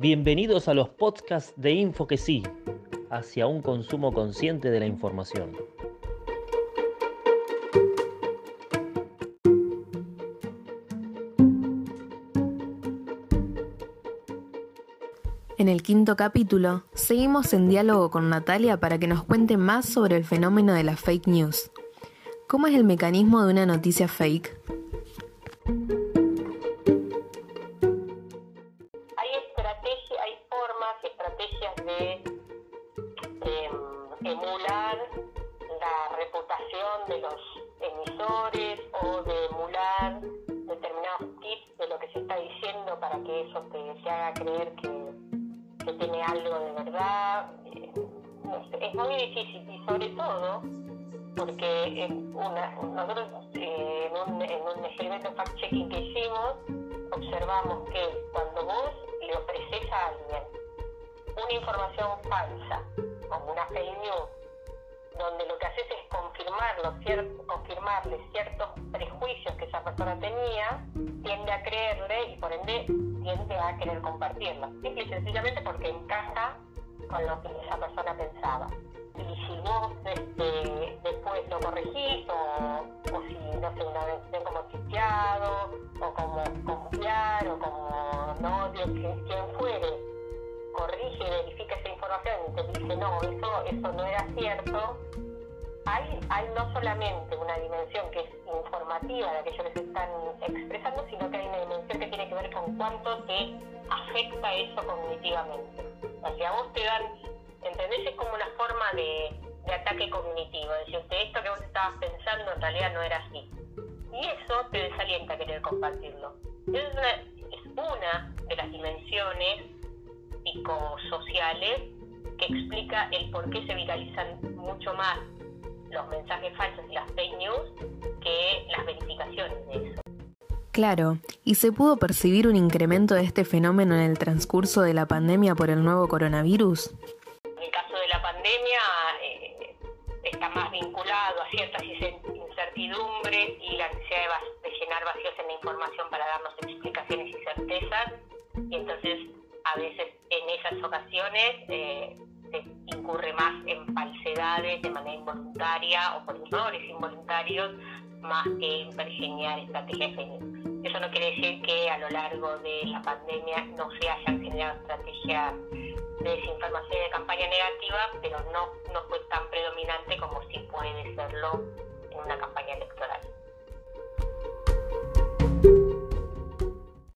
Bienvenidos a los podcasts de Info que sí, hacia un consumo consciente de la información. En el quinto capítulo, seguimos en diálogo con Natalia para que nos cuente más sobre el fenómeno de la fake news. ¿Cómo es el mecanismo de una noticia fake? Emular la reputación de los emisores o de emular determinados tips de lo que se está diciendo para que eso te, haga creer que, que tiene algo de verdad. Eh, es muy difícil y sobre todo porque en una, nosotros eh, en, un, en un experimento fact-checking que hicimos observamos que cuando vos le ofreces a alguien una información falsa, como una fake news, donde lo que haces es confirmarlo, cier- confirmarle ciertos prejuicios que esa persona tenía, tiende a creerle y por ende tiende a querer compartirlo. Simple y sencillamente porque encaja con lo que esa persona pensaba. Y si vos dice no, eso, eso no era cierto, hay, hay no solamente una dimensión que es informativa de aquello que se están expresando, sino que hay una dimensión que tiene que ver con cuánto te afecta eso cognitivamente. O sea, vos te dan, ¿entendés? Es como una forma de, de ataque cognitivo, es decir, esto que vos estabas pensando en realidad no era así. Y eso te desalienta a querer compartirlo. Es una, es una de las dimensiones psicosociales que explica el por qué se viralizan mucho más los mensajes falsos y las fake news que las verificaciones de eso. Claro, ¿y se pudo percibir un incremento de este fenómeno en el transcurso de la pandemia por el nuevo coronavirus? En el caso de la pandemia eh, está más vinculado a ciertas incertidumbres y la necesidad de, de llenar vacíos en la información para darnos explicaciones y certezas. Y entonces a veces en esas ocasiones eh, se incurre más en falsedades de manera involuntaria o por errores involuntarios más que en pergeñar estrategias news. Eso no quiere decir que a lo largo de la pandemia no se hayan generado estrategias de desinformación y de campaña negativa, pero no, no fue tan predominante como sí puede serlo en una campaña electoral.